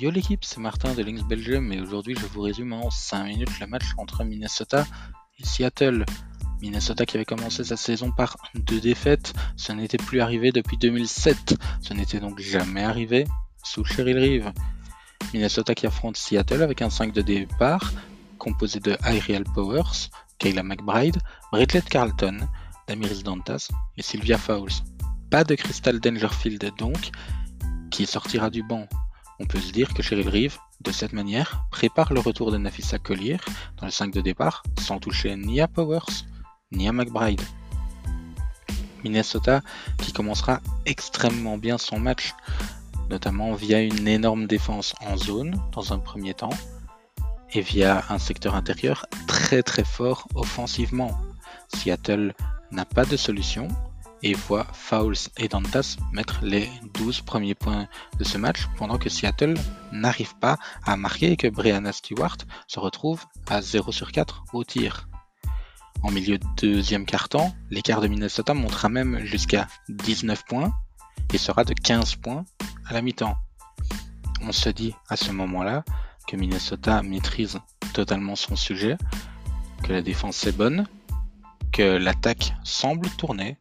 Yo l'équipe, c'est Martin de Lynx Belgium et aujourd'hui je vous résume en 5 minutes le match entre Minnesota et Seattle. Minnesota qui avait commencé sa saison par deux défaites, ce n'était plus arrivé depuis 2007, ce n'était donc jamais arrivé sous Cheryl Reeve. Minnesota qui affronte Seattle avec un 5 de départ composé de Ariel Powers, Kayla McBride, Bridget Carlton, Damiris Dantas et Sylvia Fowles. Pas de Crystal Dangerfield donc, qui sortira du banc. On peut se dire que Cheryl Reeve, de cette manière, prépare le retour de Nafisa Collier dans le 5 de départ sans toucher ni à Powers ni à McBride. Minnesota qui commencera extrêmement bien son match, notamment via une énorme défense en zone dans un premier temps et via un secteur intérieur très très fort offensivement. Seattle n'a pas de solution et voit Fowles et Dantas mettre les 12 premiers points de ce match pendant que Seattle n'arrive pas à marquer et que Brianna Stewart se retrouve à 0 sur 4 au tir. En milieu de deuxième quart-temps, l'écart de Minnesota montera même jusqu'à 19 points et sera de 15 points à la mi-temps. On se dit à ce moment-là que Minnesota maîtrise totalement son sujet, que la défense est bonne, que l'attaque semble tourner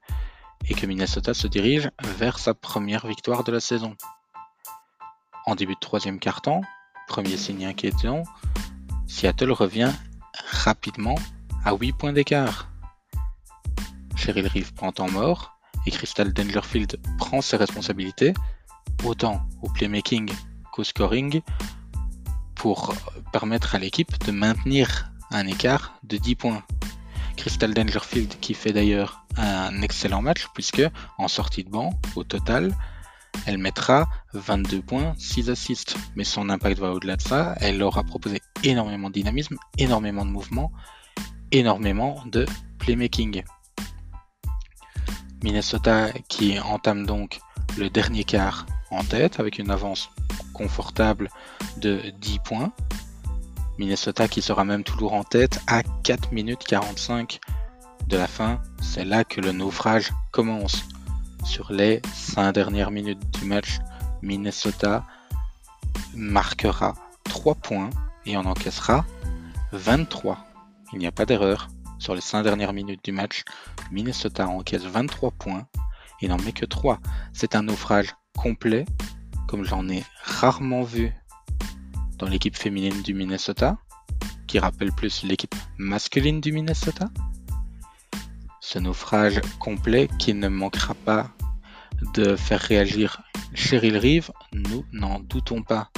et que Minnesota se dirige vers sa première victoire de la saison. En début de troisième quart-temps, premier signe inquiétant, Seattle revient rapidement à 8 points d'écart. Cheryl Reeve prend en mort et Crystal Dangerfield prend ses responsabilités, autant au playmaking qu'au scoring, pour permettre à l'équipe de maintenir un écart de 10 points. Crystal Dangerfield qui fait d'ailleurs un excellent match puisque en sortie de banc, au total, elle mettra 22 points, 6 assists. Mais son impact va au-delà de ça. Elle aura proposé énormément de dynamisme, énormément de mouvement, énormément de playmaking. Minnesota qui entame donc le dernier quart en tête avec une avance confortable de 10 points. Minnesota qui sera même toujours en tête à 4 minutes 45 de la fin. C'est là que le naufrage commence. Sur les 5 dernières minutes du match, Minnesota marquera 3 points et en encaissera 23. Il n'y a pas d'erreur. Sur les 5 dernières minutes du match, Minnesota encaisse 23 points et n'en met que 3. C'est un naufrage complet, comme j'en ai rarement vu dans l'équipe féminine du Minnesota, qui rappelle plus l'équipe masculine du Minnesota. Ce naufrage complet qui ne manquera pas de faire réagir Cheryl Reeve, nous n'en doutons pas.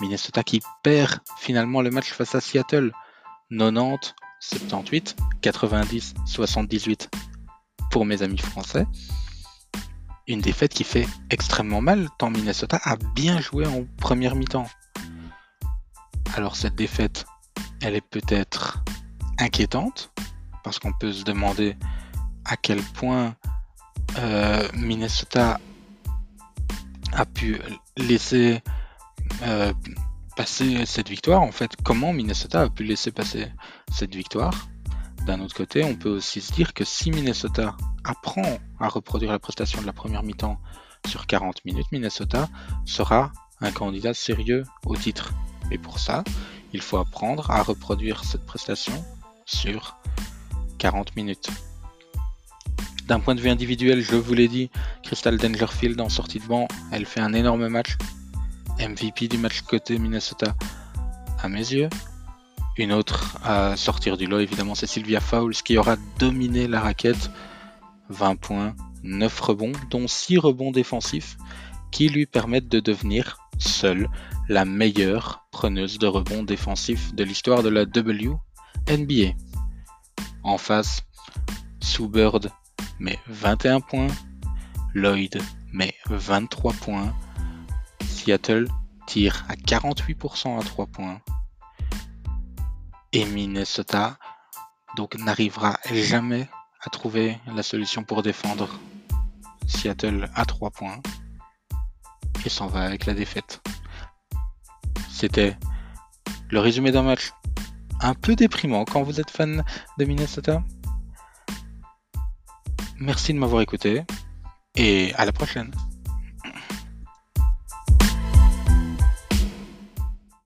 Minnesota qui perd finalement le match face à Seattle. 90, 78, 90, 78 pour mes amis français. Une défaite qui fait extrêmement mal tant Minnesota a bien joué en première mi-temps. Alors cette défaite, elle est peut-être inquiétante, parce qu'on peut se demander à quel point euh, Minnesota a pu laisser euh, passer cette victoire. En fait, comment Minnesota a pu laisser passer cette victoire? D'un autre côté, on peut aussi se dire que si Minnesota apprend à reproduire la prestation de la première mi-temps sur 40 minutes, Minnesota sera un candidat sérieux au titre. Et pour ça, il faut apprendre à reproduire cette prestation sur 40 minutes. D'un point de vue individuel, je vous l'ai dit, Crystal Dangerfield en sortie de banc, elle fait un énorme match. MVP du match côté Minnesota à mes yeux. Une autre à sortir du lot, évidemment, c'est Sylvia Fowles qui aura dominé la raquette. 20 points, 9 rebonds, dont 6 rebonds défensifs qui lui permettent de devenir seule la meilleure preneuse de rebond défensif de l'histoire de la WNBA. En face, Sue Bird met 21 points, Lloyd met 23 points, Seattle tire à 48% à 3 points et Minnesota donc n'arrivera jamais à trouver la solution pour défendre Seattle à 3 points et s'en va avec la défaite. C'était le résumé d'un match un peu déprimant quand vous êtes fan de Minnesota. Merci de m'avoir écouté et à la prochaine.